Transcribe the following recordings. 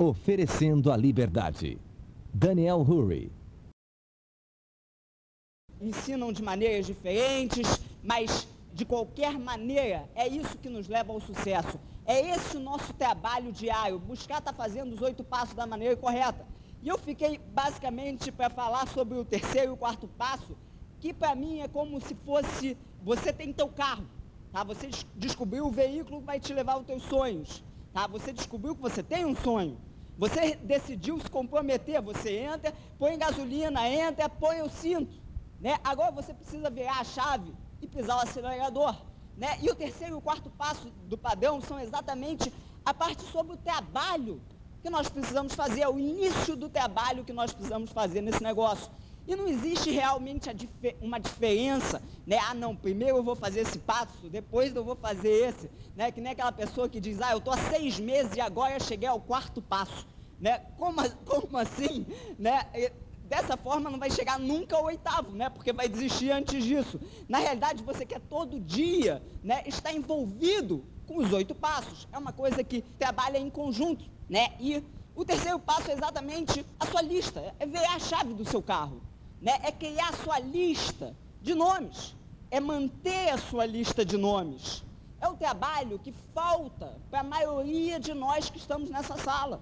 Oferecendo a liberdade. Daniel Hurry. Ensinam de maneiras diferentes, mas de qualquer maneira é isso que nos leva ao sucesso. É esse o nosso trabalho diário, buscar estar tá fazendo os oito passos da maneira correta. E eu fiquei basicamente para falar sobre o terceiro e o quarto passo, que para mim é como se fosse, você tem teu carro, tá? Você descobriu o veículo que vai te levar aos teus sonhos, tá? Você descobriu que você tem um sonho. Você decidiu se comprometer, você entra, põe gasolina, entra, põe o cinto, né? Agora você precisa virar a chave e pisar o acelerador, né? E o terceiro e o quarto passo do padrão são exatamente a parte sobre o trabalho que nós precisamos fazer, é o início do trabalho que nós precisamos fazer nesse negócio. E não existe realmente dif uma diferença, né? Ah, não, primeiro eu vou fazer esse passo, depois eu vou fazer esse, né? Que nem aquela pessoa que diz, ah, eu estou há seis meses e agora cheguei ao quarto passo, né? Como, como assim, né? Dessa forma não vai chegar nunca ao oitavo, né? Porque vai desistir antes disso. Na realidade, você quer todo dia, né? Estar envolvido com os oito passos. É uma coisa que trabalha em conjunto, né? E o terceiro passo é exatamente a sua lista, é ver a chave do seu carro né, é criar a sua lista de nomes, é manter a sua lista de nomes. É o trabalho que falta para a maioria de nós que estamos nessa sala.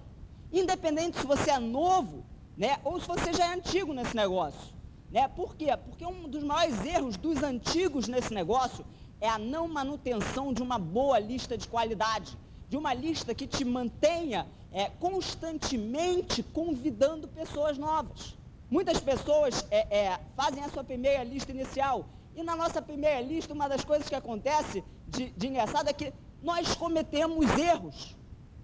Independente se você é novo, né, ou se você já é antigo nesse negócio. Né? Por quê? Porque um dos maiores erros dos antigos nesse negócio é a não manutenção de uma boa lista de qualidade, de uma lista que te mantenha é, constantemente convidando pessoas novas. Muitas pessoas é, é, fazem a sua primeira lista inicial. E na nossa primeira lista, uma das coisas que acontece de, de engraçado é que nós cometemos erros.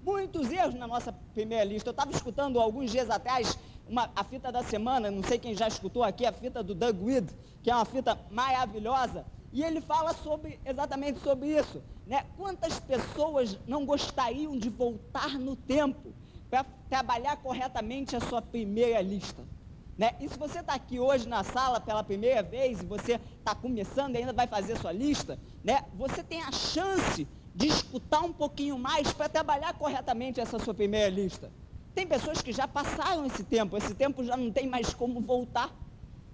Muitos erros na nossa primeira lista. Eu estava escutando alguns dias atrás uma, a fita da semana, não sei quem já escutou aqui, a fita do Doug Weed, que é uma fita maravilhosa. E ele fala sobre, exatamente sobre isso. Né? Quantas pessoas não gostariam de voltar no tempo para trabalhar corretamente a sua primeira lista? Né? E se você está aqui hoje na sala pela primeira vez e você está começando e ainda vai fazer sua lista, né? você tem a chance de escutar um pouquinho mais para trabalhar corretamente essa sua primeira lista. Tem pessoas que já passaram esse tempo, esse tempo já não tem mais como voltar.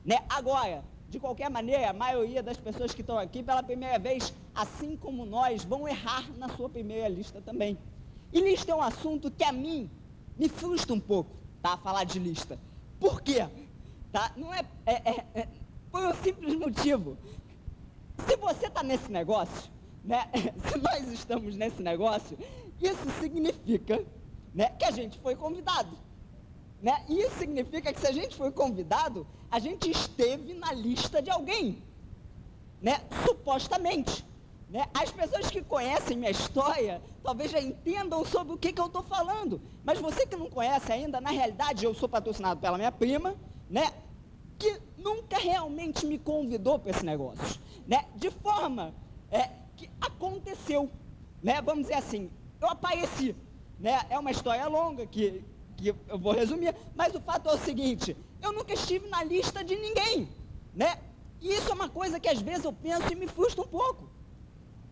Né? Agora, de qualquer maneira, a maioria das pessoas que estão aqui pela primeira vez, assim como nós, vão errar na sua primeira lista também. E lista é um assunto que a mim me frustra um pouco, tá? Falar de lista. Por quê? Tá? Não é, é, é, é por um simples motivo. Se você está nesse negócio, né? Se nós estamos nesse negócio, isso significa né, que a gente foi convidado. Né? Isso significa que se a gente foi convidado, a gente esteve na lista de alguém. Né? Supostamente. Né? As pessoas que conhecem minha história talvez já entendam sobre o que, que eu estou falando. Mas você que não conhece ainda, na realidade eu sou patrocinado pela minha prima, né? que nunca realmente me convidou para esse negócio. Né? De forma é, que aconteceu. Né? Vamos dizer assim, eu apareci. Né? É uma história longa que, que eu vou resumir, mas o fato é o seguinte, eu nunca estive na lista de ninguém. Né? E isso é uma coisa que às vezes eu penso e me frustra um pouco.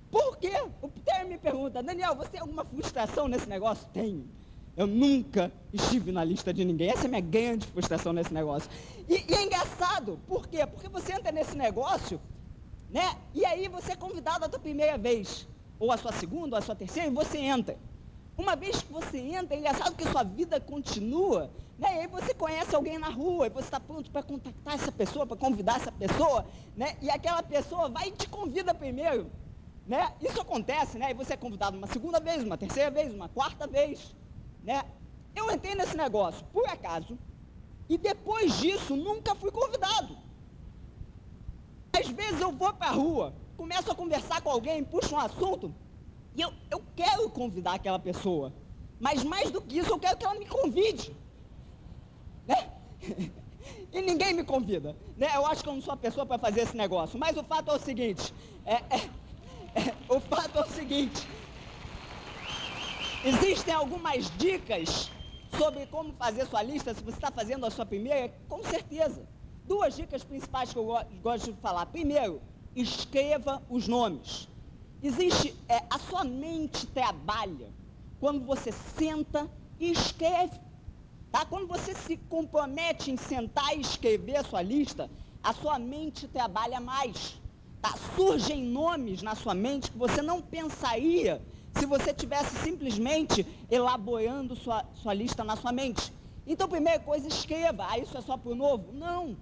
Por quê? O Peter me pergunta, Daniel, você tem alguma frustração nesse negócio? Tenho. Eu nunca estive na lista de ninguém. Essa é a minha grande frustração nesse negócio. E, e, é engraçado, por quê? Porque você entra nesse negócio, né? E aí você é convidado a tua primeira vez, ou a sua segunda, ou a sua terceira, e você entra. Uma vez que você entra, é engraçado que sua vida continua, né? E aí você conhece alguém na rua, e você está pronto para contactar essa pessoa, para convidar essa pessoa, né? E aquela pessoa vai e te convida primeiro. Né? Isso acontece, né? E você é convidado uma segunda vez, uma terceira vez, uma quarta vez, né? Eu entrei nesse negócio por acaso e depois disso nunca fui convidado. Às vezes eu vou para a rua, começo a conversar com alguém, puxo um assunto e eu, eu quero convidar aquela pessoa. Mas mais do que isso, eu quero que ela me convide. Né? e ninguém me convida. Né? Eu acho que eu não sou a pessoa para fazer esse negócio. Mas o fato é o seguinte: é, é, o fato é o seguinte: existem algumas dicas sobre como fazer sua lista, se você está fazendo a sua primeira, com certeza. Duas dicas principais que eu gosto de falar. Primeiro, escreva os nomes. Existe, é, a sua mente trabalha quando você senta e escreve. Tá? Quando você se compromete em sentar e escrever a sua lista, a sua mente trabalha mais. Tá? Surgem nomes na sua mente que você não pensaria se você tivesse simplesmente elaborando sua, sua lista na sua mente. Então, primeira coisa, escreva. Ah, isso é só para o novo? Não.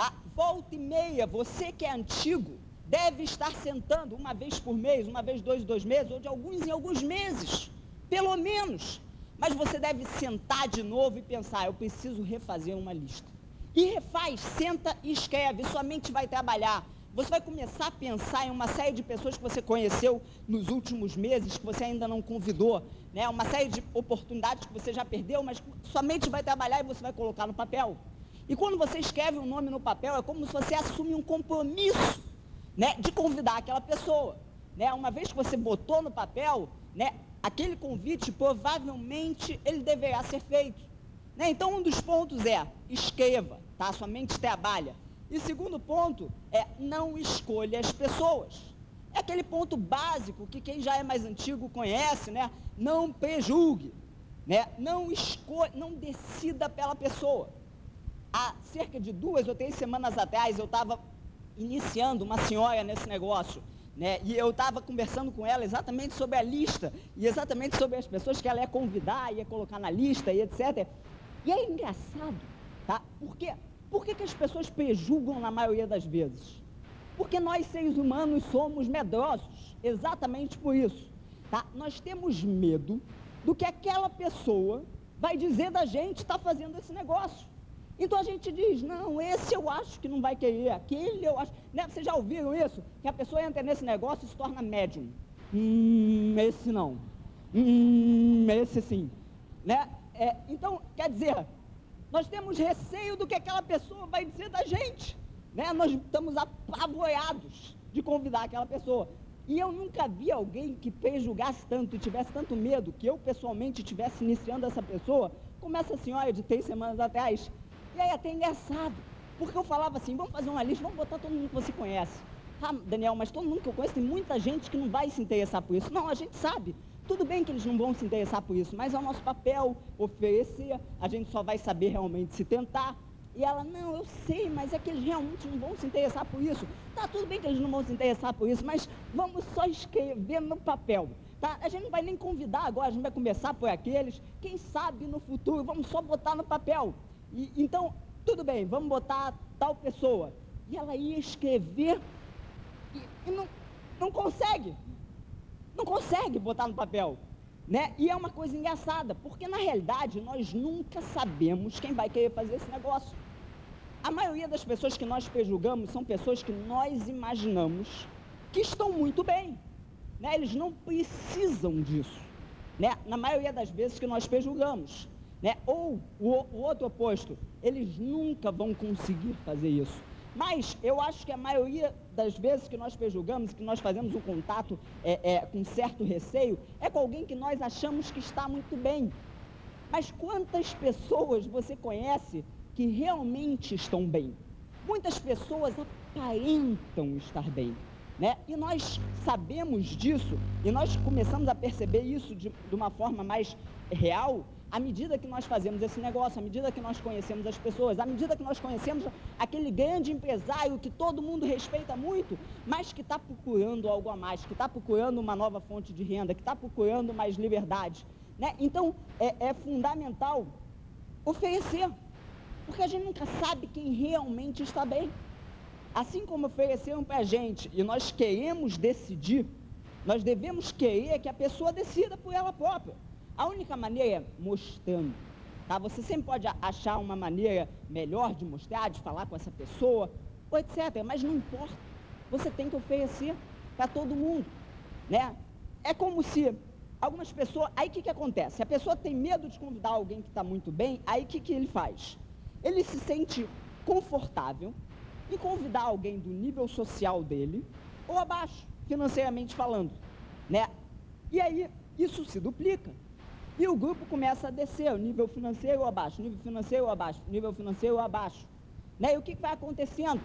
Tá? Volta e meia, você que é antigo, deve estar sentando uma vez por mês, uma vez dois, dois meses, ou de alguns em alguns meses, pelo menos. Mas você deve sentar de novo e pensar, eu preciso refazer uma lista. E refaz, senta e escreve, sua mente vai trabalhar. Você vai começar a pensar em uma série de pessoas que você conheceu nos últimos meses, que você ainda não convidou, né? uma série de oportunidades que você já perdeu, mas sua mente vai trabalhar e você vai colocar no papel. E quando você escreve um nome no papel, é como se você assume um compromisso né, de convidar aquela pessoa. Né? Uma vez que você botou no papel, né, aquele convite provavelmente ele deverá ser feito. Né? Então um dos pontos é escreva, tá? Sua mente trabalha. E segundo ponto é não escolha as pessoas. É aquele ponto básico que quem já é mais antigo conhece, né? Não prejulgue, né? Não escolha, não decida pela pessoa. Há cerca de duas ou três semanas atrás eu estava iniciando uma senhora nesse negócio. Né? E eu estava conversando com ela exatamente sobre a lista, e exatamente sobre as pessoas que ela ia convidar, ia colocar na lista, e etc. E é engraçado, tá? Porque por que, que as pessoas prejulgam na maioria das vezes? Porque nós, seres humanos, somos medrosos. Exatamente por isso. Tá? Nós temos medo do que aquela pessoa vai dizer da gente está fazendo esse negócio. Então a gente diz, não, esse eu acho que não vai querer, aquele eu acho. Né? Vocês já ouviram isso? Que a pessoa entra nesse negócio e se torna médium. Hum, esse não. Hum, esse sim. Né? É, então, quer dizer, nós temos receio do que aquela pessoa vai dizer da gente. Né? Nós estamos apavorados de convidar aquela pessoa. E eu nunca vi alguém que prejulgasse tanto e tivesse tanto medo que eu pessoalmente estivesse iniciando essa pessoa, como essa senhora de três semanas atrás. Aí até engraçado, porque eu falava assim, vamos fazer uma lista, vamos botar todo mundo que você conhece. Ah, Daniel, mas todo mundo que eu conheço, tem muita gente que não vai se interessar por isso. Não, a gente sabe. Tudo bem que eles não vão se interessar por isso, mas é o nosso papel oferecer, a gente só vai saber realmente se tentar. E ela, não, eu sei, mas é que eles realmente não vão se interessar por isso. Tá, tudo bem que eles não vão se interessar por isso, mas vamos só escrever no papel. Tá? A gente não vai nem convidar agora, a gente vai começar por aqueles. Quem sabe no futuro, vamos só botar no papel. E, então, tudo bem, vamos botar tal pessoa. E ela ia escrever e, e não, não consegue não consegue botar no papel. Né? E é uma coisa engraçada, porque na realidade nós nunca sabemos quem vai querer fazer esse negócio. A maioria das pessoas que nós prejulgamos são pessoas que nós imaginamos que estão muito bem. Né? Eles não precisam disso. Né? Na maioria das vezes que nós prejulgamos. Né? Ou o, o outro oposto, eles nunca vão conseguir fazer isso. Mas eu acho que a maioria das vezes que nós prejulgamos, que nós fazemos um contato é, é, com certo receio, é com alguém que nós achamos que está muito bem. Mas quantas pessoas você conhece que realmente estão bem? Muitas pessoas aparentam estar bem. Né? E nós sabemos disso, e nós começamos a perceber isso de, de uma forma mais real, à medida que nós fazemos esse negócio, à medida que nós conhecemos as pessoas, à medida que nós conhecemos aquele grande empresário que todo mundo respeita muito, mas que está procurando algo a mais, que está procurando uma nova fonte de renda, que está procurando mais liberdade. Né? Então, é, é fundamental oferecer, porque a gente nunca sabe quem realmente está bem. Assim como ofereceram para a gente e nós queremos decidir, nós devemos querer que a pessoa decida por ela própria. A única maneira é mostrando. Tá? Você sempre pode achar uma maneira melhor de mostrar, de falar com essa pessoa, ou etc. Mas não importa. Você tem que oferecer para todo mundo. Né? É como se algumas pessoas. Aí o que, que acontece? A pessoa tem medo de convidar alguém que está muito bem, aí o que, que ele faz? Ele se sente confortável em convidar alguém do nível social dele ou abaixo, financeiramente falando. Né? E aí isso se duplica. E o grupo começa a descer, nível financeiro abaixo, nível financeiro abaixo, nível financeiro abaixo. Né? E o que, vai acontecendo?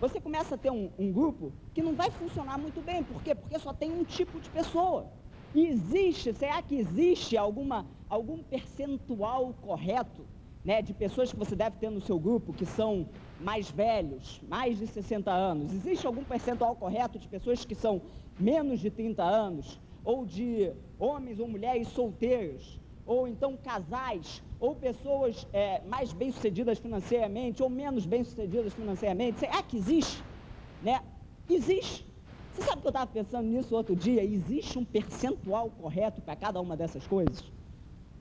Você começa a ter um, um, grupo que não vai funcionar muito bem. Por quê? Porque só tem um tipo de pessoa. Existe, será que existe alguma, algum percentual correto né, de pessoas que você deve ter no seu grupo que são mais velhos, mais de 60 anos? Existe algum percentual correto de pessoas que são menos de 30 anos? Ou de homens ou mulheres solteiros? Ou então casais? Ou pessoas é, mais bem-sucedidas financeiramente ou menos bem-sucedidas financeiramente? Será que existe? Né? Existe. Você sabe que eu estava pensando nisso outro dia? Existe um percentual correto para cada uma dessas coisas?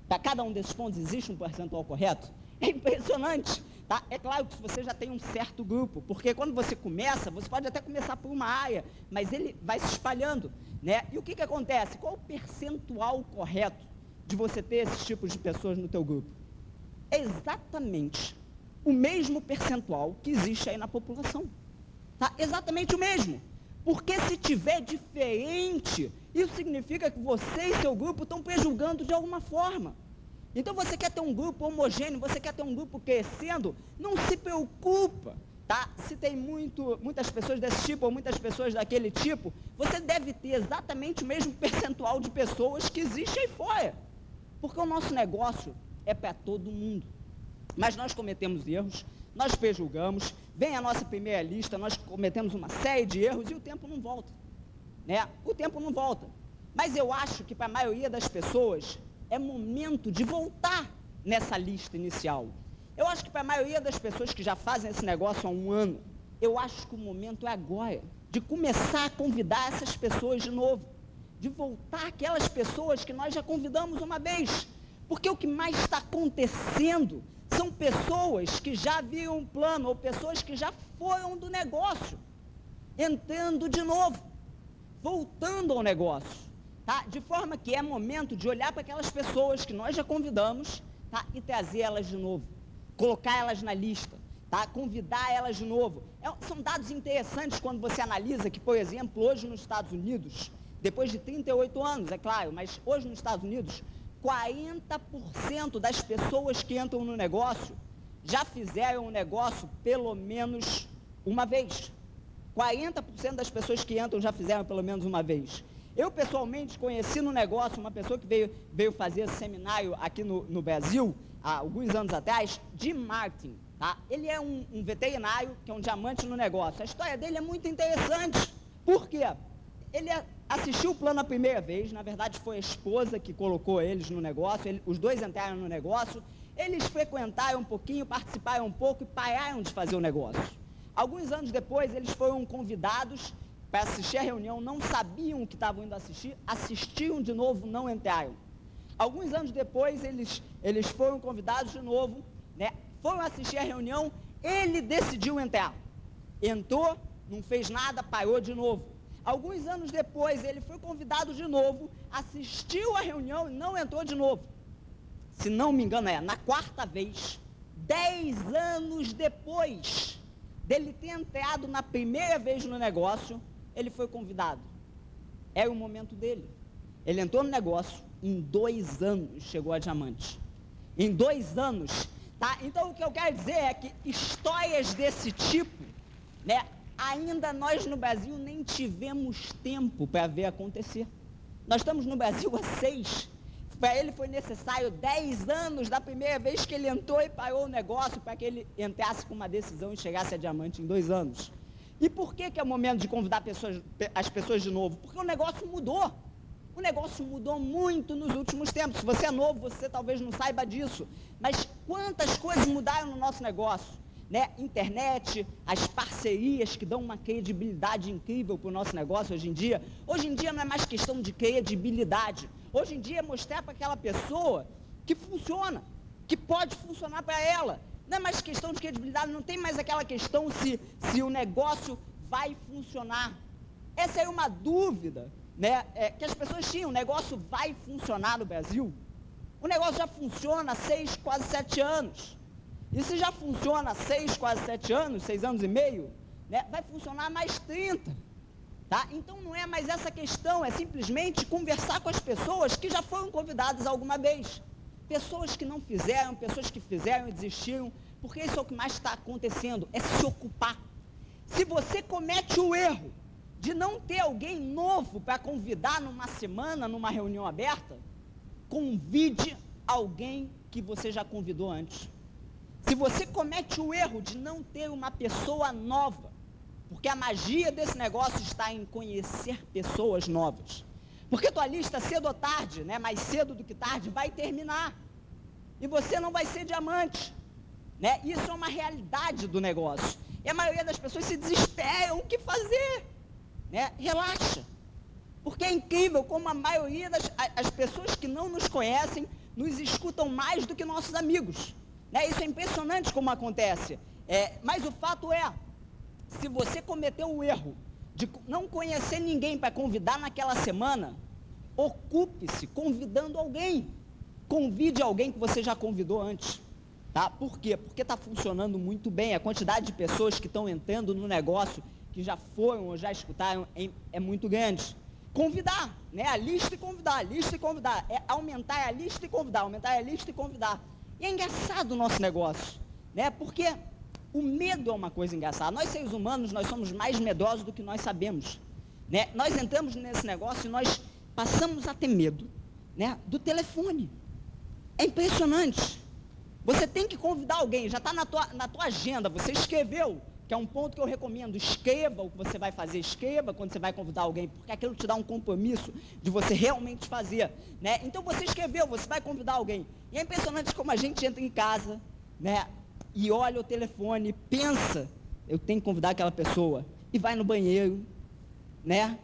Para cada um desses pontos existe um percentual correto? É impressionante. Tá? É claro que você já tem um certo grupo, porque quando você começa, você pode até começar por uma área, mas ele vai se espalhando. Né? E o que, que acontece? Qual o percentual correto de você ter esses tipos de pessoas no teu grupo? É exatamente o mesmo percentual que existe aí na população. Tá? Exatamente o mesmo. Porque se tiver diferente, isso significa que você e seu grupo estão prejulgando de alguma forma. Então você quer ter um grupo homogêneo, você quer ter um grupo crescendo, não se preocupa, tá? Se tem muito, muitas pessoas desse tipo ou muitas pessoas daquele tipo, você deve ter exatamente o mesmo percentual de pessoas que existe aí fora. Porque o nosso negócio é para todo mundo. Mas nós cometemos erros, nós prejulgamos, vem a nossa primeira lista, nós cometemos uma série de erros e o tempo não volta. Né? O tempo não volta. Mas eu acho que para a maioria das pessoas é momento de voltar nessa lista inicial. Eu acho que para a maioria das pessoas que já fazem esse negócio há um ano, eu acho que o momento é agora de começar a convidar essas pessoas de novo, de voltar aquelas pessoas que nós já convidamos uma vez. Porque o que mais está acontecendo são pessoas que já viram um plano, ou pessoas que já foram do negócio, entrando de novo, voltando ao negócio. Tá? De forma que é momento de olhar para aquelas pessoas que nós já convidamos tá? e trazer elas de novo, colocar elas na lista, tá? convidar elas de novo. É, são dados interessantes quando você analisa que, por exemplo, hoje nos Estados Unidos, depois de 38 anos, é claro, mas hoje nos Estados Unidos, 40% das pessoas que entram no negócio já fizeram o negócio pelo menos uma vez. 40% das pessoas que entram já fizeram pelo menos uma vez. Eu, pessoalmente, conheci no negócio uma pessoa que veio, veio fazer seminário aqui no, no Brasil, há alguns anos atrás, de marketing. Tá? Ele é um, um veterinário, que é um diamante no negócio. A história dele é muito interessante. Por quê? Ele assistiu o plano a primeira vez, na verdade foi a esposa que colocou eles no negócio, ele, os dois entraram no negócio, eles frequentaram um pouquinho, participaram um pouco e pararam de fazer o negócio. Alguns anos depois, eles foram convidados para assistir a reunião, não sabiam que estavam indo assistir, assistiram de novo, não entraram. Alguns anos depois, eles, eles foram convidados de novo, né, foram assistir a reunião, ele decidiu entrar. Entrou, não fez nada, parou de novo Alguns anos depois, ele foi convidado de novo, assistiu à reunião e não entrou de novo. Se não me engano, é na quarta vez, dez anos depois dele ter entrado na primeira vez no negócio, ele foi convidado. Era o momento dele. Ele entrou no negócio, em dois anos chegou a diamante. Em dois anos, tá? Então o que eu quero dizer é que histórias desse tipo, né, ainda nós no Brasil nem tivemos tempo para ver acontecer. Nós estamos no Brasil há seis. Para ele foi necessário dez anos da primeira vez que ele entrou e parou o negócio para que ele entrasse com uma decisão e chegasse a diamante em dois anos. E por que, que é o momento de convidar pessoas, as pessoas de novo? Porque o negócio mudou. O negócio mudou muito nos últimos tempos. Se você é novo, você talvez não saiba disso. Mas quantas coisas mudaram no nosso negócio? né, internet, as parcerias que dão uma credibilidade incrível para o nosso negócio hoje em dia. Hoje em dia não é mais questão de credibilidade. Hoje em dia é mostrar para aquela pessoa que funciona, que pode funcionar para ela. Não é mais questão de credibilidade, não tem mais aquela questão se, se o negócio vai funcionar. Essa é uma dúvida né, é, que as pessoas tinham. O negócio vai funcionar no Brasil? O negócio já funciona há seis, quase sete anos. E se já funciona há seis, quase sete anos, seis anos e meio, né, vai funcionar mais 30. Tá? Então não é mais essa questão, é simplesmente conversar com as pessoas que já foram convidadas alguma vez. Pessoas que não fizeram, pessoas que fizeram e desistiram, porque isso é o que mais está acontecendo, é se ocupar. Se você comete o erro de não ter alguém novo para convidar numa semana, numa reunião aberta, convide alguém que você já convidou antes. Se você comete o erro de não ter uma pessoa nova, porque a magia desse negócio está em conhecer pessoas novas. Porque tua lista cedo ou tarde, né, mais cedo do que tarde, vai terminar. E você não vai ser diamante. Né? Isso é uma realidade do negócio. E a maioria das pessoas se desesperam, o que fazer? Né? Relaxa. Porque é incrível como a maioria das as pessoas que não nos conhecem nos escutam mais do que nossos amigos. Né? Isso é impressionante como acontece. É, mas o fato é, se você cometeu o erro de não conhecer ninguém para convidar naquela semana, ocupe-se convidando alguém. Convide alguém que você já convidou antes. Tá? Por quê? Porque está funcionando muito bem. A quantidade de pessoas que estão entrando no negócio, que já foram ou já escutaram, é, é muito grande. Convidar, né? A lista e convidar, a lista e convidar. É aumentar a lista e convidar, aumentar a lista e convidar. E é engraçado o nosso negócio, né? Porque o medo é uma coisa engraçada. Nós seres humanos, nós somos mais medrosos do que nós sabemos. Né? Nós entramos nesse negócio e nós passamos a ter medo né? do telefone. É impressionante. Você tem que convidar alguém, já está na tua, na tua agenda, você escreveu, que é um ponto que eu recomendo. Escreva o que você vai fazer, escreva quando você vai convidar alguém, porque aquilo te dá um compromisso de você realmente fazer. Né? Então você escreveu, você vai convidar alguém. E é impressionante como a gente entra em casa, né? E olha o telefone, pensa, eu tenho que convidar aquela pessoa. E vai no banheiro, né?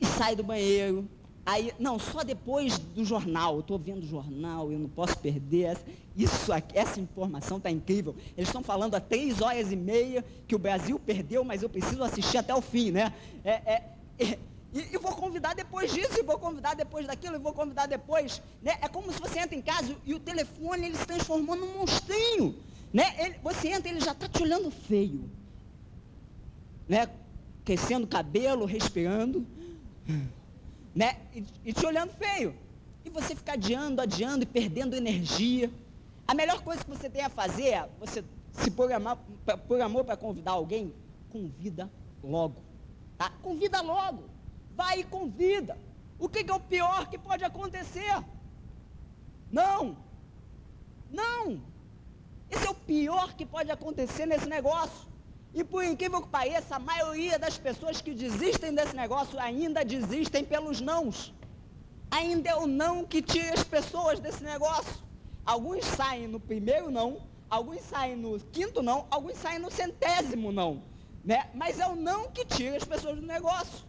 E sai do banheiro. Aí, não, só depois do jornal. Eu estou vendo o jornal, eu não posso perder. Essa, isso essa informação está incrível. Eles estão falando há três horas e meia que o Brasil perdeu, mas eu preciso assistir até o fim, né? É, é, é e, e, vou convidar depois disso, e vou convidar depois daquilo, e vou convidar depois. Né? É como se você entra em casa e o telefone ele se transformou num monstrinho. Né? Ele, você entra, ele já está te olhando feio. Né? Crescendo cabelo, respirando. Né? E, e te olhando feio. E você fica adiando, adiando e perdendo energia. A melhor coisa que você tem a fazer é você se programar, programou para convidar alguém, convida logo. Tá? Convida logo vai e convida. O que é o pior que pode acontecer? Não. Não. Esse é o pior que pode acontecer nesse negócio. E por incrível que pareça, a maioria das pessoas que desistem desse negócio ainda desistem pelos nãos. Ainda é o não que tira as pessoas desse negócio. Alguns saem no primeiro não, alguns saem no quinto não, alguns saem no centésimo não. Né? Mas é o não que tira as pessoas do negócio.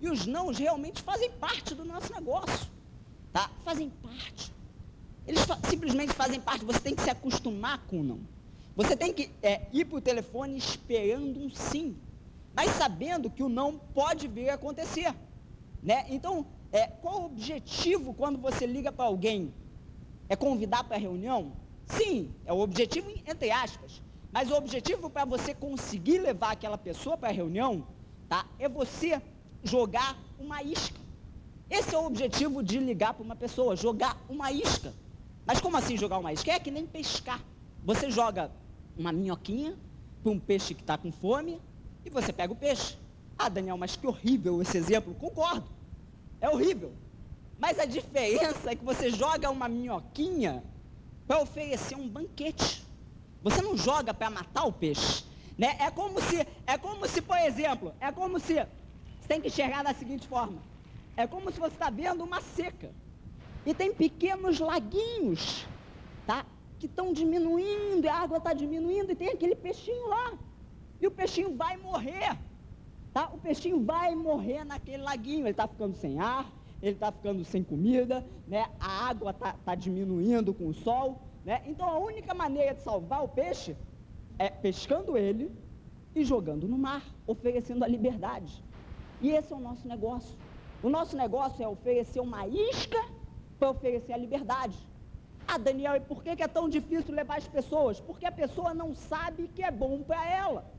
E os nãos realmente fazem parte do nosso negócio. Tá? Fazem parte. Eles fa simplesmente fazem parte. Você tem que se acostumar com o não. Você tem que é, ir para o telefone esperando um sim. Mas sabendo que o não pode vir a acontecer. Né? Então, é, qual o objetivo quando você liga para alguém? É convidar para a reunião? Sim, é o objetivo entre aspas. Mas o objetivo para você conseguir levar aquela pessoa para a reunião, tá? É você jogar uma isca. Esse é o objetivo de ligar para uma pessoa, jogar uma isca. Mas como assim jogar uma isca? É que nem pescar. Você joga uma minhoquinha para um peixe que está com fome e você pega o peixe. Ah, Daniel, mas que horrível esse exemplo. Concordo. É horrível. Mas a diferença é que você joga uma minhoquinha para oferecer um banquete. Você não joga para matar o peixe. Né? É como se, é como se, por exemplo, é como se você tem que enxergar da seguinte forma: é como se você está vendo uma seca. E tem pequenos laguinhos, tá? Que estão diminuindo, a água está diminuindo, e tem aquele peixinho lá. E o peixinho vai morrer. Tá? O peixinho vai morrer naquele laguinho. Ele está ficando sem ar, ele está ficando sem comida, né? a água está tá diminuindo com o sol. Né? Então a única maneira de salvar o peixe é pescando ele e jogando no mar, oferecendo a liberdade. E esse é o nosso negócio. O nosso negócio é oferecer uma isca para oferecer a liberdade. Ah, Daniel, e por que é tão difícil levar as pessoas? Porque a pessoa não sabe que é bom para ela.